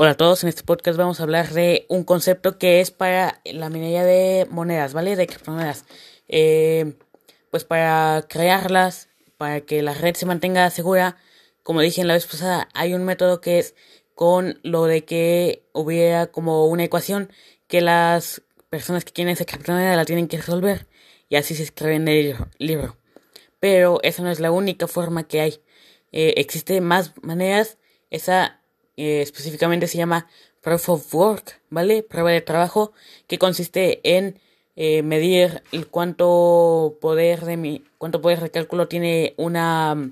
Hola a todos, en este podcast vamos a hablar de un concepto que es para la minería de monedas, ¿vale? De criptomonedas. Eh, pues para crearlas, para que la red se mantenga segura, como dije en la vez pasada, hay un método que es con lo de que hubiera como una ecuación que las personas que quieren esa criptomoneda la tienen que resolver y así se escribe en el libro. Pero esa no es la única forma que hay. Eh, existen más maneras. Esa eh, específicamente se llama Proof of Work, ¿vale? Prueba de trabajo, que consiste en eh, medir el cuánto poder de mi, cuánto poder de cálculo tiene una,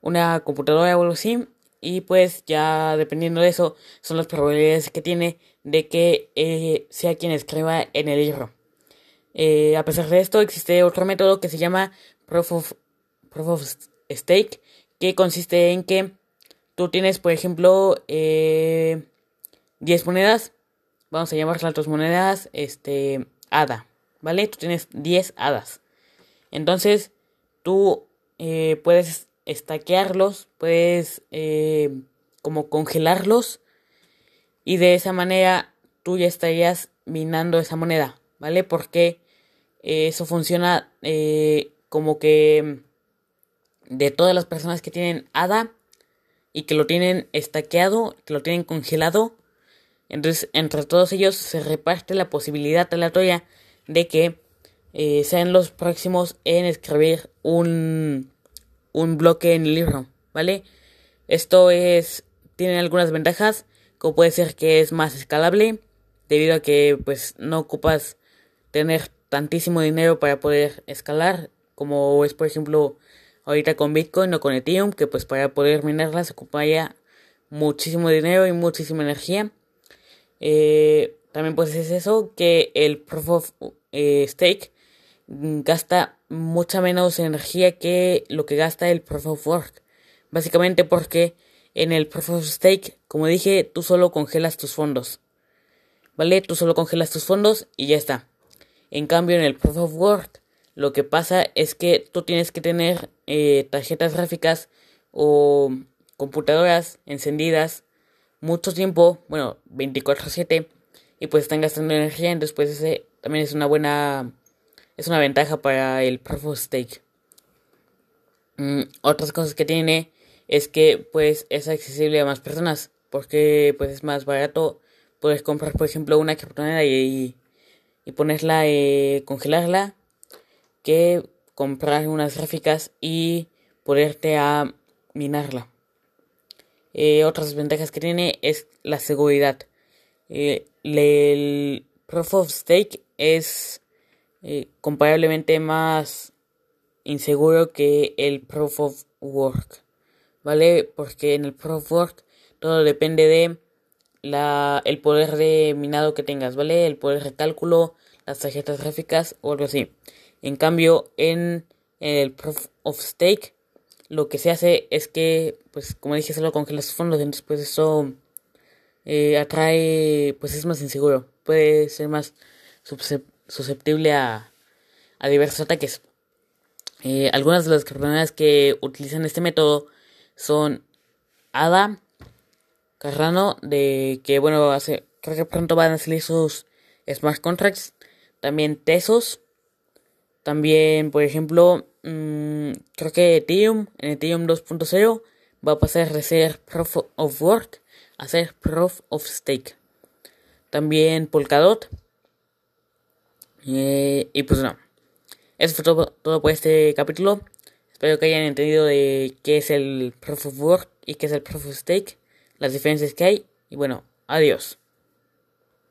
una computadora o algo así. Y pues ya dependiendo de eso son las probabilidades que tiene de que eh, sea quien escriba en el libro. a pesar de esto existe otro método que se llama Proof of, Proof of Stake, que consiste en que tú tienes, por ejemplo, eh, 10 monedas, vamos a llamarlas tus monedas, este, hada, ¿vale? Tú tienes 10 hadas. Entonces, tú eh, puedes estaquearlos, puedes eh, como congelarlos y de esa manera tú ya estarías minando esa moneda, ¿vale? Porque eh, eso funciona como que de todas las personas que tienen hada, y que lo tienen estaqueado, que lo tienen congelado. Entonces, entre todos ellos se reparte la posibilidad aleatoria de que eh, sean los próximos en escribir un, un bloque en el libro, ¿vale? Esto es tiene algunas ventajas, como puede ser que es más escalable, debido a que pues no ocupas tener tantísimo dinero para poder escalar, como es por ejemplo ahorita con Bitcoin o con Ethereum, que pues para poder minarlas ocuparía muchísimo dinero y muchísima energía. Eh, también pues es eso, que el Proof of eh, Stake gasta mucha menos energía que lo que gasta el Proof of Work. Básicamente porque en el Proof of Stake, como dije, tú solo congelas tus fondos. ¿Vale? Tú solo congelas tus fondos y ya está. En cambio, en el Proof of Work, lo que pasa es que tú tienes que tener eh, tarjetas gráficas o computadoras encendidas mucho tiempo, bueno, 24/7 y pues están gastando energía, entonces pues ese también es una buena es una ventaja para el Proof of Stake. Mm, otras cosas que tiene es que pues es accesible a más personas porque pues es más barato puedes comprar por ejemplo una criptomoneda y, y ponerla eh, congelarla que comprar unas gráficas y poderte a minarla. Eh, otras ventajas que tiene es la seguridad. Eh, el Proof of Stake es eh, comparablemente más inseguro que el Proof of Work. ¿Vale? Porque en el Proof of Work todo depende de la, el poder de minado que tengas, ¿vale? El poder de cálculo, las tarjetas gráficas o algo así. En cambio, en el Proof of Stake, lo que se hace es que, pues, como dije, solo congelas los fondos, entonces, pues, eso eh, atrae, pues, es más inseguro. Puede ser más susceptible a, a diversos ataques. Eh, algunas de las criptomonedas que utilizan este método son ADA, Cardano, de que, bueno, hace, creo que pronto van a salir sus smart contracts. También Tesos también, por ejemplo, mmm, creo que Ethereum, en Ethereum 2.0, va a pasar de ser Proof of Work a ser Proof of Stake. También Polkadot. Eh, y pues no. Eso fue todo, todo, por este capítulo. Espero que hayan entendido de qué es el Proof of Work y qué es el Proof of Stake, las diferencias que hay. Y bueno, adiós.